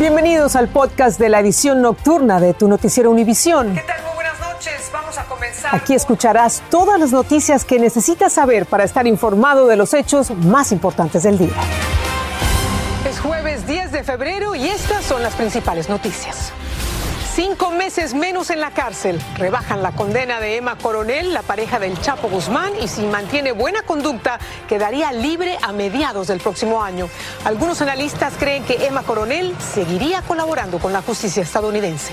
Bienvenidos al podcast de la edición nocturna de tu noticiero Univisión. ¿Qué tal? Muy buenas noches. Vamos a comenzar. Aquí escucharás todas las noticias que necesitas saber para estar informado de los hechos más importantes del día. Es jueves 10 de febrero y estas son las principales noticias. Cinco meses menos en la cárcel. Rebajan la condena de Emma Coronel, la pareja del Chapo Guzmán, y si mantiene buena conducta, quedaría libre a mediados del próximo año. Algunos analistas creen que Emma Coronel seguiría colaborando con la justicia estadounidense.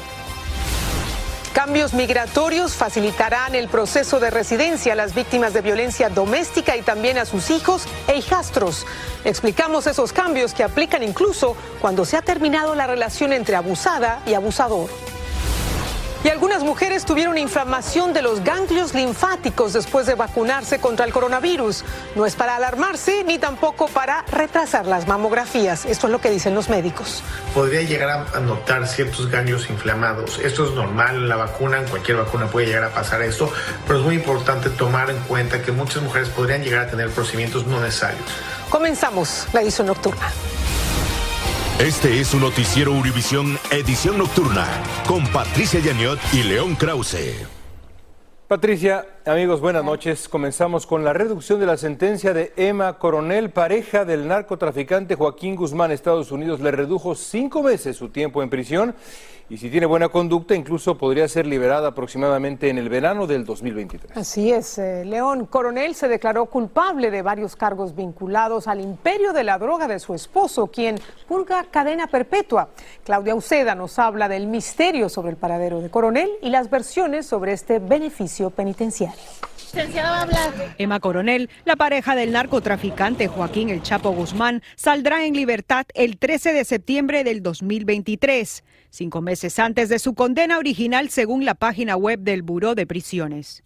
Cambios migratorios facilitarán el proceso de residencia a las víctimas de violencia doméstica y también a sus hijos e hijastros. Explicamos esos cambios que aplican incluso cuando se ha terminado la relación entre abusada y abusador. Y algunas mujeres tuvieron inflamación de los ganglios linfáticos después de vacunarse contra el coronavirus. No es para alarmarse ni tampoco para retrasar las mamografías. Esto es lo que dicen los médicos. Podría llegar a notar ciertos ganglios inflamados. Esto es normal en la vacuna, en cualquier vacuna puede llegar a pasar esto, pero es muy importante tomar en cuenta que muchas mujeres podrían llegar a tener procedimientos no necesarios. Comenzamos la edición nocturna. Este es un noticiero Univisión Edición Nocturna con Patricia Yaniot y León Krause. Patricia, amigos, buenas noches. Comenzamos con la reducción de la sentencia de Emma Coronel, pareja del narcotraficante Joaquín Guzmán. Estados Unidos le redujo cinco meses su tiempo en prisión y si tiene buena conducta incluso podría ser liberada aproximadamente en el verano del 2023. Así es, eh, León. Coronel se declaró culpable de varios cargos vinculados al imperio de la droga de su esposo, quien purga cadena perpetua. Claudia Uceda nos habla del misterio sobre el paradero de Coronel y las versiones sobre este beneficio penitenciario. Emma Coronel, la pareja del narcotraficante Joaquín El Chapo Guzmán, saldrá en libertad el 13 de septiembre del 2023, cinco meses antes de su condena original según la página web del Buró de Prisiones.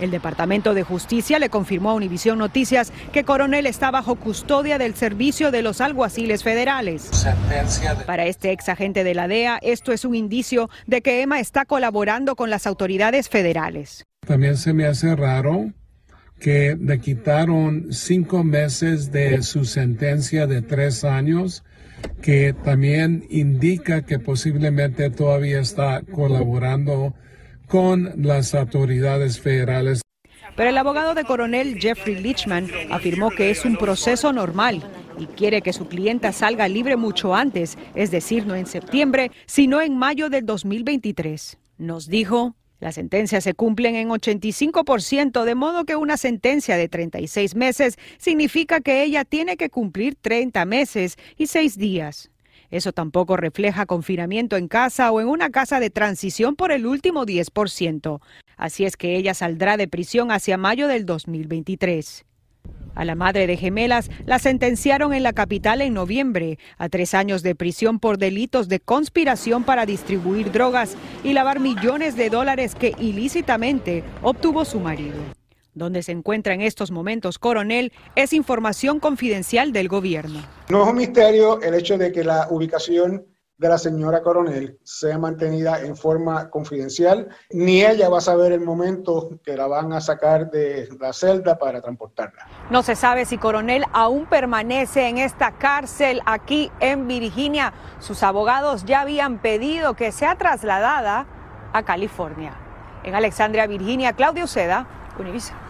El Departamento de Justicia le confirmó a Univisión Noticias que Coronel está bajo custodia del Servicio de los Alguaciles Federales. Para este ex agente de la DEA, esto es un indicio de que Emma está colaborando con las autoridades federales. También se me hace raro que le quitaron cinco meses de su sentencia de tres años, que también indica que posiblemente todavía está colaborando con las autoridades federales. Pero el abogado de coronel Jeffrey Lichman afirmó que es un proceso normal y quiere que su clienta salga libre mucho antes, es decir, no en septiembre, sino en mayo del 2023. Nos dijo, las sentencias se cumplen en 85%, de modo que una sentencia de 36 meses significa que ella tiene que cumplir 30 meses y 6 días. Eso tampoco refleja confinamiento en casa o en una casa de transición por el último 10%. Así es que ella saldrá de prisión hacia mayo del 2023. A la madre de gemelas la sentenciaron en la capital en noviembre a tres años de prisión por delitos de conspiración para distribuir drogas y lavar millones de dólares que ilícitamente obtuvo su marido. Donde se encuentra en estos momentos Coronel es información confidencial del gobierno. No es un misterio el hecho de que la ubicación de la señora Coronel sea mantenida en forma confidencial, ni ella va a saber el momento que la van a sacar de la celda para transportarla. No se sabe si Coronel aún permanece en esta cárcel aquí en Virginia. Sus abogados ya habían pedido que sea trasladada a California. En Alexandria, Virginia, Claudio Seda, Univision.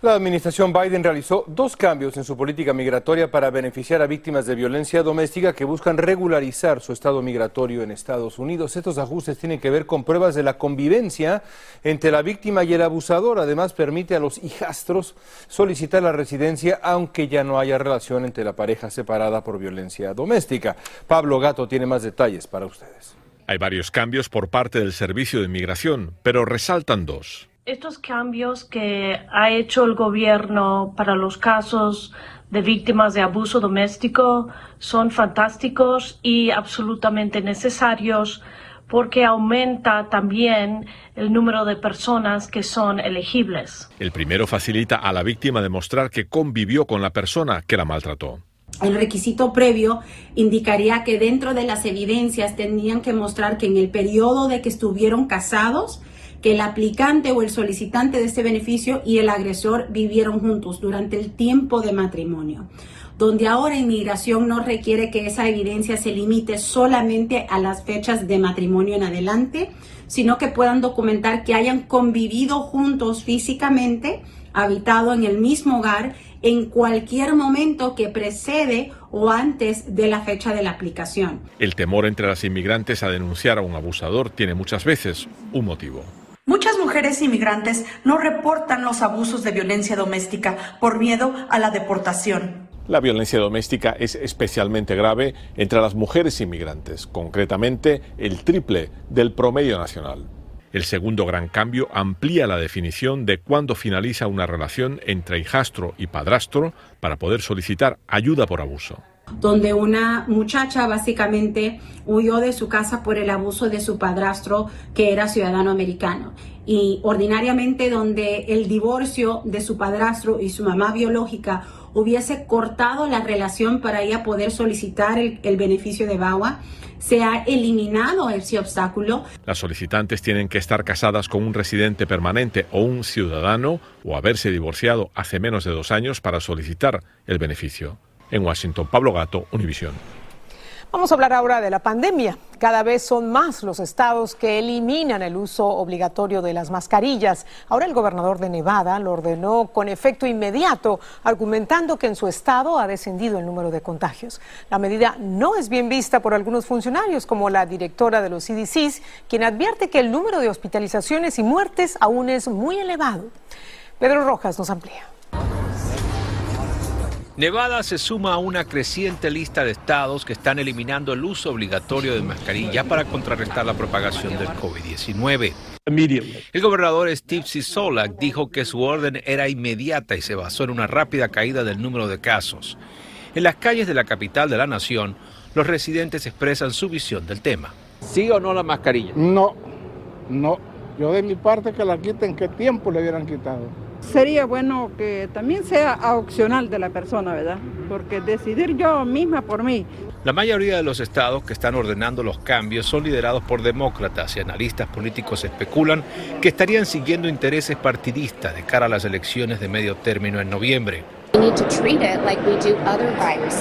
La administración Biden realizó dos cambios en su política migratoria para beneficiar a víctimas de violencia doméstica que buscan regularizar su estado migratorio en Estados Unidos. Estos ajustes tienen que ver con pruebas de la convivencia entre la víctima y el abusador. Además, permite a los hijastros solicitar la residencia aunque ya no haya relación entre la pareja separada por violencia doméstica. Pablo Gato tiene más detalles para ustedes. Hay varios cambios por parte del Servicio de Inmigración, pero resaltan dos estos cambios que ha hecho el gobierno para los casos de víctimas de abuso doméstico son fantásticos y absolutamente necesarios porque aumenta también el número de personas que son elegibles. El primero facilita a la víctima demostrar que convivió con la persona que la maltrató. El requisito previo indicaría que dentro de las evidencias tenían que mostrar que en el periodo de que estuvieron casados, que el aplicante o el solicitante de este beneficio y el agresor vivieron juntos durante el tiempo de matrimonio donde ahora inmigración no requiere que esa evidencia se limite solamente a las fechas de matrimonio en adelante, sino que puedan documentar que hayan convivido juntos físicamente, habitado en el mismo hogar en cualquier momento que precede o antes de la fecha de la aplicación. El temor entre las inmigrantes a denunciar a un abusador tiene muchas veces un motivo. Muchas mujeres inmigrantes no reportan los abusos de violencia doméstica por miedo a la deportación. La violencia doméstica es especialmente grave entre las mujeres inmigrantes, concretamente el triple del promedio nacional. El segundo gran cambio amplía la definición de cuándo finaliza una relación entre hijastro y padrastro para poder solicitar ayuda por abuso donde una muchacha básicamente huyó de su casa por el abuso de su padrastro que era ciudadano americano. Y ordinariamente donde el divorcio de su padrastro y su mamá biológica hubiese cortado la relación para ella poder solicitar el, beneficio de BAWA, se ha eliminado ese obstáculo. Las solicitantes tienen que estar casadas con un residente permanente o un ciudadano o haberse divorciado hace menos de dos años para solicitar el beneficio. En Washington, Pablo Gato, Univisión. Vamos a hablar ahora de la pandemia. Cada vez son más los estados que eliminan el uso obligatorio de las mascarillas. Ahora el gobernador de Nevada lo ordenó con efecto inmediato, argumentando que en su estado ha descendido el número de contagios. La medida no es bien vista por algunos funcionarios, como la directora de los CDCs, quien advierte que el número de hospitalizaciones y muertes aún es muy elevado. Pedro Rojas nos amplía. Nevada se suma a una creciente lista de estados que están eliminando el uso obligatorio de mascarilla para contrarrestar la propagación del COVID-19. El gobernador Steve Sisolak dijo que su orden era inmediata y se basó en una rápida caída del número de casos. En las calles de la capital de la nación, los residentes expresan su visión del tema. ¿Sí o no la mascarilla? No, no. Yo de mi parte que la quiten, ¿qué tiempo le hubieran quitado? Sería bueno que también sea opcional de la persona, ¿verdad? Porque decidir yo misma por mí. La mayoría de los estados que están ordenando los cambios son liderados por demócratas y analistas políticos especulan que estarían siguiendo intereses partidistas de cara a las elecciones de medio término en noviembre.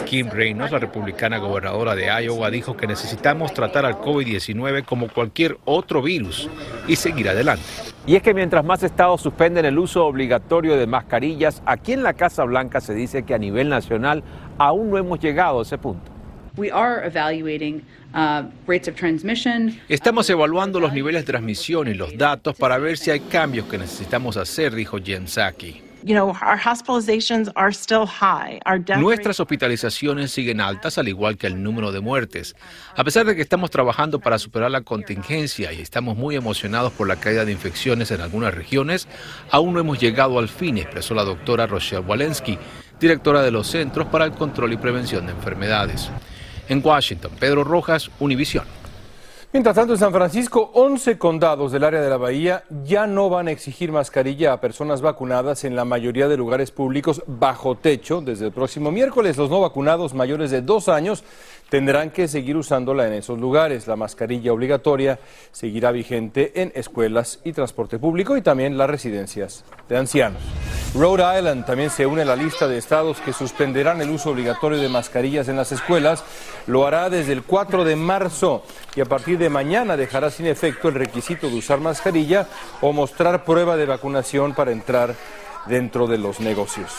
Kim Reynolds, la republicana gobernadora de Iowa, dijo que necesitamos tratar al COVID-19 como cualquier otro virus y seguir adelante. Y es que mientras más estados suspenden el uso obligatorio de mascarillas, aquí en la Casa Blanca se dice que a nivel nacional aún no hemos llegado a ese punto. Uh, Estamos evaluando los niveles de transmisión y los datos para ver si hay cambios que necesitamos hacer, dijo Jen Psaki. Nuestras hospitalizaciones siguen altas, al igual que el número de muertes. A pesar de que estamos trabajando para superar la contingencia y estamos muy emocionados por la caída de infecciones en algunas regiones, aún no hemos llegado al fin, expresó la doctora Rochelle Walensky, directora de los Centros para el Control y Prevención de Enfermedades. En Washington, Pedro Rojas, Univisión. Mientras tanto, en San Francisco, 11 condados del área de la bahía ya no van a exigir mascarilla a personas vacunadas en la mayoría de lugares públicos bajo techo. Desde el próximo miércoles, los no vacunados mayores de dos años tendrán que seguir usándola en esos lugares. La mascarilla obligatoria seguirá vigente en escuelas y transporte público y también las residencias de ancianos. Rhode Island también se une a la lista de estados que suspenderán el uso obligatorio de mascarillas en las escuelas. Lo hará desde el 4 de marzo y a partir de mañana dejará sin efecto el requisito de usar mascarilla o mostrar prueba de vacunación para entrar dentro de los negocios.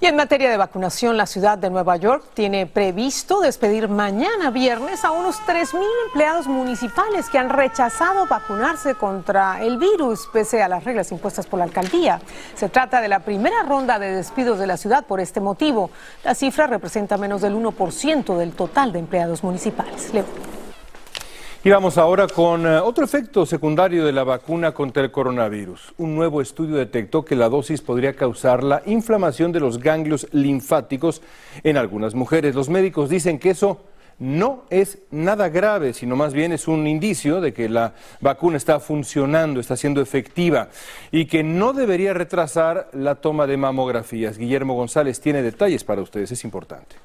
Y en materia de vacunación, la ciudad de Nueva York tiene previsto despedir mañana viernes a unos 3.000 empleados municipales que han rechazado vacunarse contra el virus, pese a las reglas impuestas por la alcaldía. Se trata de la primera ronda de despidos de la ciudad por este motivo. La cifra representa menos del 1% del total de empleados municipales. Y vamos ahora con eh, otro efecto secundario de la vacuna contra el coronavirus. Un nuevo estudio detectó que la dosis podría causar la inflamación de los ganglios linfáticos en algunas mujeres. Los médicos dicen que eso no es nada grave, sino más bien es un indicio de que la vacuna está funcionando, está siendo efectiva y que no debería retrasar la toma de mamografías. Guillermo González tiene detalles para ustedes, es importante.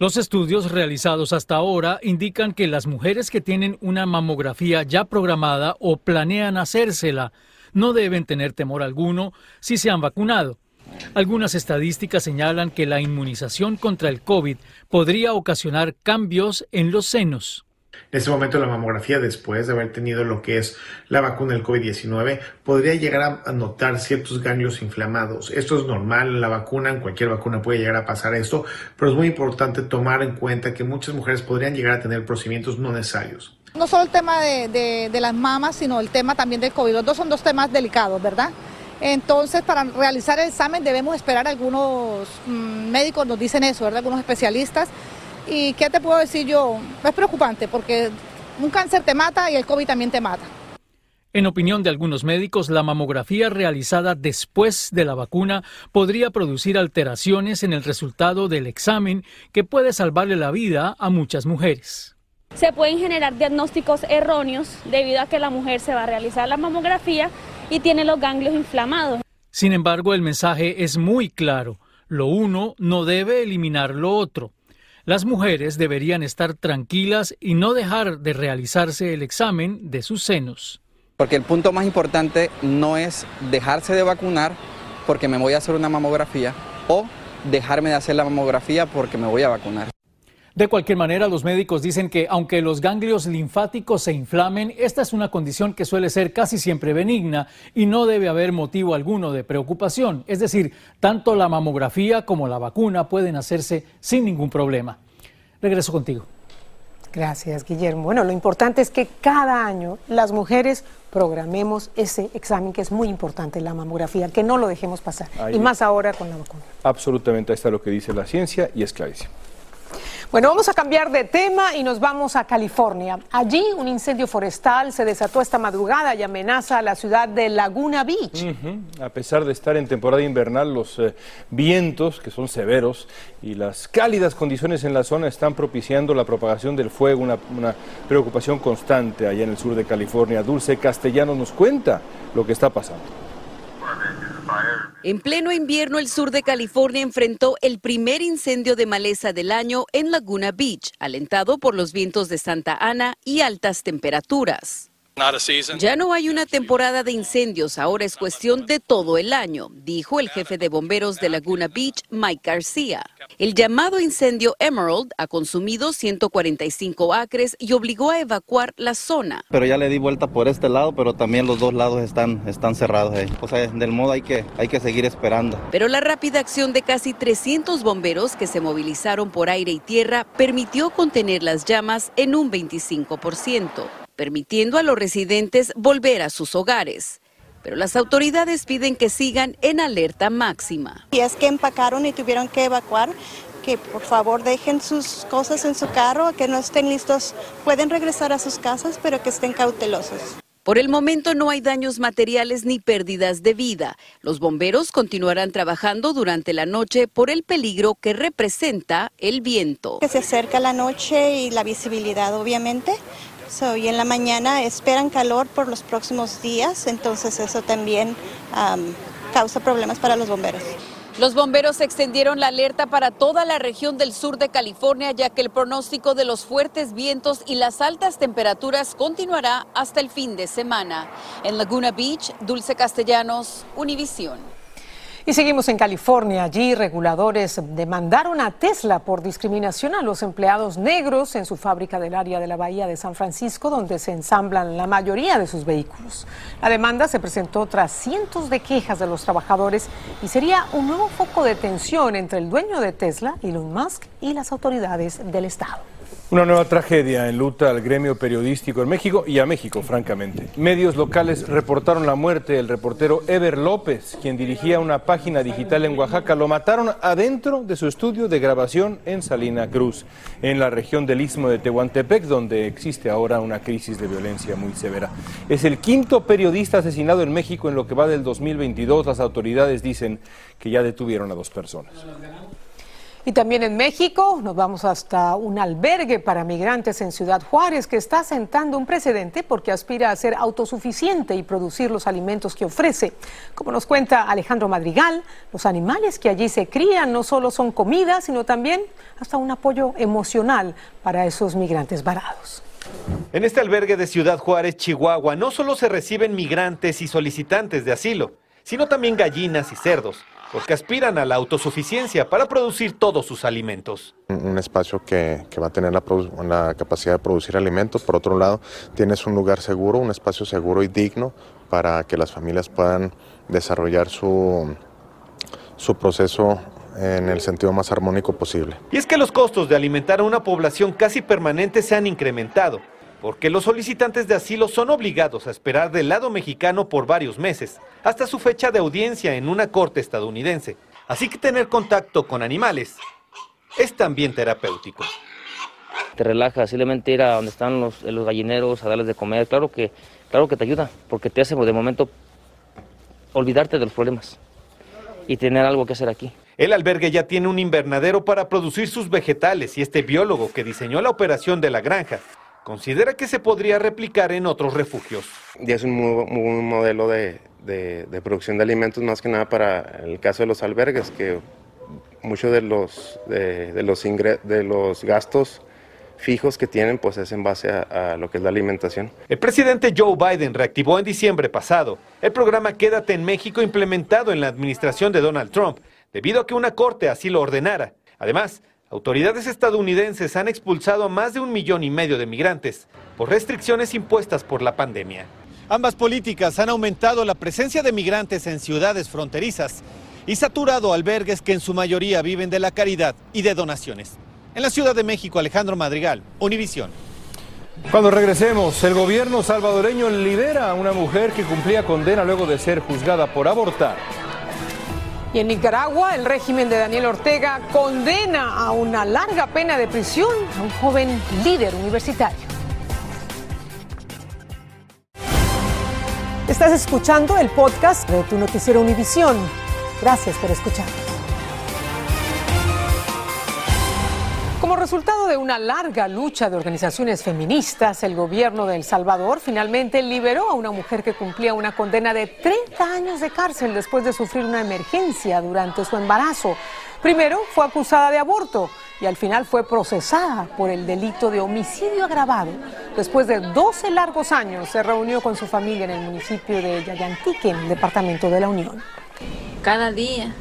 Los estudios realizados hasta ahora indican que las mujeres que tienen una mamografía ya programada o planean hacérsela no deben tener temor alguno si se han vacunado. Algunas estadísticas señalan que la inmunización contra el COVID podría ocasionar cambios en los senos. En ese momento la mamografía, después de haber tenido lo que es la vacuna del COVID-19, podría llegar a notar ciertos ganglios inflamados. Esto es normal en la vacuna, en cualquier vacuna puede llegar a pasar esto, pero es muy importante tomar en cuenta que muchas mujeres podrían llegar a tener procedimientos no necesarios. No solo el tema de, las mamas, sino el tema también del COVID. Los dos son dos temas delicados, ¿verdad? Entonces, para realizar el examen debemos esperar, algunos mm, médicos nos dicen eso, ¿verdad? Algunos especialistas ¿Y qué te puedo decir yo? Es preocupante porque un cáncer te mata y el COVID también te mata. En opinión de algunos médicos, la mamografía realizada después de la vacuna podría producir alteraciones en el resultado del examen que puede salvarle la vida a muchas mujeres. Se pueden generar diagnósticos erróneos debido a que la mujer se va a realizar la mamografía y tiene los ganglios inflamados. Sin embargo, el mensaje es muy claro. Lo uno no debe eliminar lo otro. Las mujeres deberían estar tranquilas y no dejar de realizarse el examen de sus senos. Porque el punto más importante no es dejarse de vacunar porque me voy a hacer una mamografía o dejarme de hacer la mamografía porque me voy a vacunar. De cualquier manera, los médicos dicen que aunque los ganglios linfáticos se inflamen, esta es una condición que suele ser casi siempre benigna y no debe haber motivo alguno de preocupación. Es decir, tanto la mamografía como la vacuna pueden hacerse sin ningún problema. Regreso contigo. Gracias, Guillermo. Bueno, lo importante es que cada año las mujeres programemos ese examen que es muy importante, la mamografía, que no lo dejemos pasar. y más ahora con la vacuna. Absolutamente, ahí está lo que dice la ciencia y es clarísimo. Bueno, vamos a cambiar de tema y nos vamos a California. Allí un incendio forestal se desató esta madrugada y amenaza a la ciudad de Laguna Beach. A pesar de estar en temporada invernal, los eh, vientos, que son severos, y las cálidas condiciones en la zona están propiciando la propagación del fuego, una, preocupación constante allá en el sur de California. Dulce Castellano nos cuenta lo que está pasando. En pleno invierno, el sur de California enfrentó el primer incendio de maleza del año en Laguna Beach, alentado por los vientos de Santa Ana y altas temperaturas. Ya no hay una temporada de incendios, ahora es cuestión de todo el año, dijo el jefe de bomberos de Laguna Beach, Mike García. El llamado incendio Emerald ha consumido 145 acres y obligó a evacuar la zona. Pero ya le di vuelta por este lado, pero también los dos lados están, están cerrados ahí. O sea, del modo hay que, hay que seguir esperando. Pero la rápida acción de casi 300 bomberos que se movilizaron por aire y tierra permitió contener las llamas en un 25% permitiendo a los residentes volver a sus hogares. Pero las autoridades piden que sigan en alerta máxima. Y es que empacaron y tuvieron que evacuar, que por favor dejen sus cosas en su carro, que no estén listos, pueden regresar a sus casas, pero que estén cautelosos. Por el momento no hay daños materiales ni pérdidas de vida. Los bomberos continuarán trabajando durante la noche por el peligro que representa el viento. Que se acerca la noche y la visibilidad, obviamente y en la mañana esperan calor por los próximos días, entonces eso también causa problemas para los bomberos. Los bomberos extendieron la alerta para toda la región del sur de California, ya que el pronóstico de los fuertes vientos y las altas temperaturas continuará hasta el fin de semana. En Laguna Beach, Dulce Castellanos, Univisión. Y seguimos en California. Allí reguladores demandaron a Tesla por discriminación a los empleados negros en su fábrica del área de la Bahía de San Francisco, donde se ensamblan la mayoría de sus vehículos. La demanda se presentó tras cientos de quejas de los trabajadores y sería un nuevo foco de tensión entre el dueño de Tesla, Elon Musk, y las autoridades del Estado. Una nueva tragedia enluta al gremio periodístico en México y a México, francamente. Medios locales reportaron la muerte del reportero Ever López, quien dirigía una página digital en Oaxaca. Lo mataron adentro de su estudio de grabación en Salina Cruz, en la región del Istmo de Tehuantepec, donde existe ahora una crisis de violencia muy severa. Es el quinto periodista asesinado en México en lo que va del 2022. Las autoridades dicen que ya detuvieron a dos personas. Y también en México nos vamos hasta un albergue para migrantes en Ciudad Juárez que está sentando un precedente porque aspira a ser autosuficiente y producir los alimentos que ofrece. Como nos cuenta Alejandro Madrigal, los animales que allí se crían no solo son comida, sino también hasta un apoyo emocional para esos migrantes varados. En este albergue de Ciudad Juárez, Chihuahua, no solo se reciben migrantes y solicitantes de asilo, sino también gallinas y cerdos porque aspiran a la autosuficiencia para producir todos sus alimentos. Un espacio que, va a tener la, capacidad de producir alimentos. Por otro lado, tienes un lugar seguro, un espacio seguro y digno para que las familias puedan desarrollar su, su proceso en el sentido más armónico posible. Y es que los costos de alimentar a una población casi permanente se han incrementado porque los solicitantes de asilo son obligados a esperar del lado mexicano por varios meses, hasta su fecha de audiencia en una corte estadounidense. Así que tener contacto con animales es también terapéutico. Te relaja, simplemente ir a donde están los, los gallineros, a darles de comer, claro que, claro que te ayuda, porque te hace de momento olvidarte de los problemas y tener algo que hacer aquí. El albergue ya tiene un invernadero para producir sus vegetales y este biólogo que diseñó la operación de la granja considera que se podría replicar en otros refugios. Y es un, modelo de, producción de alimentos más que nada para el caso de los albergues, que muchos de los, de, los, de los gastos fijos que tienen, pues es en base a, a, lo que es la alimentación. El presidente Joe Biden reactivó en diciembre pasado el programa Quédate en México implementado en la administración de Donald Trump, debido a que una corte así lo ordenara. Además, Autoridades estadounidenses han expulsado a más de un millón y medio de migrantes por restricciones impuestas por la pandemia. Ambas políticas han aumentado la presencia de migrantes en ciudades fronterizas y saturado albergues que en su mayoría viven de la caridad y de donaciones. En la Ciudad de México, Alejandro Madrigal, Univisión. Cuando regresemos, el gobierno salvadoreño libera a una mujer que cumplía condena luego de ser juzgada por abortar. Y en Nicaragua, el régimen de Daniel Ortega condena a una larga pena de prisión a un joven líder universitario. Estás escuchando el podcast de tu noticiero Univisión. Gracias por escuchar. Resultado de una larga lucha de organizaciones feministas, el gobierno de El Salvador finalmente liberó a una mujer que cumplía una condena de 30 años de cárcel después de sufrir una emergencia durante su embarazo. Primero fue acusada de aborto y al final fue procesada por el delito de homicidio agravado. Después de 12 largos años se reunió con su familia en el municipio de Yayantique, en el departamento de la Unión. Cada día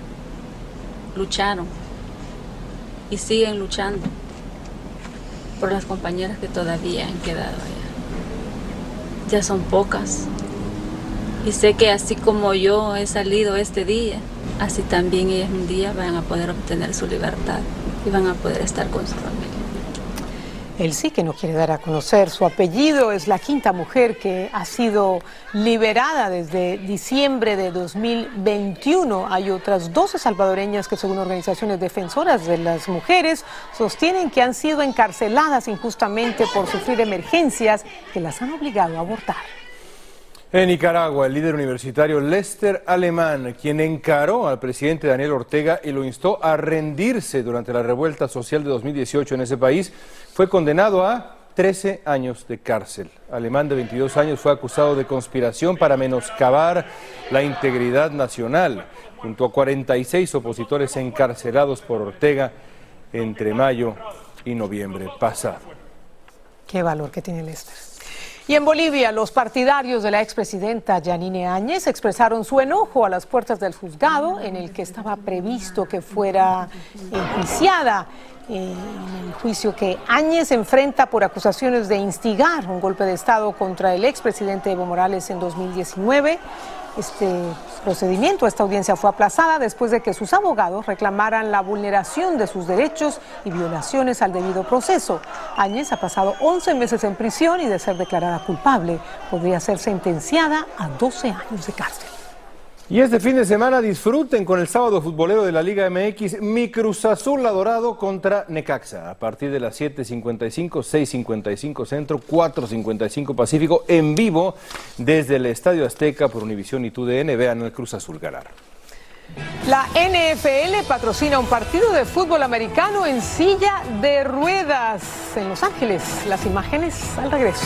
lucharon y siguen luchando por las compañeras que todavía han quedado allá. Ya son pocas. Y sé que así como yo he salido este día, así también ellas un día van a poder obtener su libertad y van a poder estar con su familia. Él sí que no quiere dar a conocer su apellido. Es la quinta mujer que ha sido liberada desde diciembre de 2021. Hay otras 12 salvadoreñas que, según organizaciones defensoras de las mujeres, sostienen que han sido encarceladas injustamente por sufrir emergencias que las han obligado a abortar. En Nicaragua, el líder universitario Lester Alemán, quien encaró al presidente Daniel Ortega y lo instó a rendirse durante la revuelta social de 2018 en ese país, fue condenado a 13 años de cárcel. Alemán de 22 años fue acusado de conspiración para menoscabar la integridad nacional, junto a 46 opositores encarcelados por Ortega entre mayo y noviembre pasado. Qué valor que tiene Lester. Y en Bolivia, los partidarios de la expresidenta Yanine Áñez expresaron su enojo a las puertas del juzgado en el que estaba previsto que fuera enjuiciada en el juicio que Áñez enfrenta por acusaciones de instigar un golpe de Estado contra el expresidente Evo Morales en 2019. Este procedimiento, esta audiencia fue aplazada después de que sus abogados reclamaran la vulneración de sus derechos y violaciones al debido proceso. Áñez ha pasado 11 meses en prisión y de ser declarada culpable podría ser sentenciada a 12 años de cárcel. Y este fin de semana disfruten con el sábado futbolero de la Liga MX, mi Cruz Azul Dorado contra Necaxa, a partir de las 7.55, 6.55 Centro, 4.55 Pacífico, en vivo desde el Estadio Azteca por Univisión y TUDN. Vean el Cruz Azul ganar. La NFL patrocina un partido de fútbol americano en silla de ruedas en Los Ángeles. Las imágenes al regreso.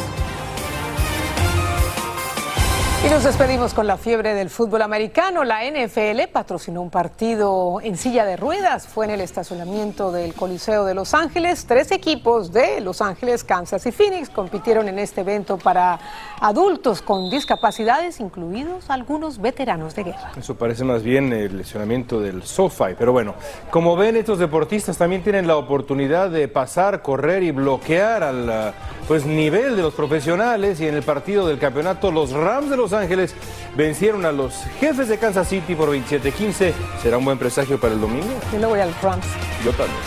Y nos despedimos con la fiebre del fútbol americano. La NFL patrocinó un partido en silla de ruedas. Fue en el estacionamiento del Coliseo de Los Ángeles. Tres equipos de Los Ángeles, Kansas y Phoenix compitieron en este evento para adultos con discapacidades, incluidos algunos veteranos de guerra. Eso parece más bien el lesionamiento del SoFi. Pero bueno, como ven, estos deportistas también tienen la oportunidad de pasar, correr y bloquear al pues, nivel de los profesionales. Y en el partido del campeonato, los Rams de Los Ángeles vencieron a los jefes de Kansas City por 27-15. ¿Será un buen presagio para el domingo? Yo lo voy al Rams. Yo también.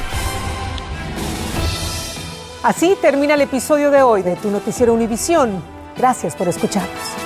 Así termina el episodio de hoy de Tu Noticiero Univisión. Gracias por escucharnos.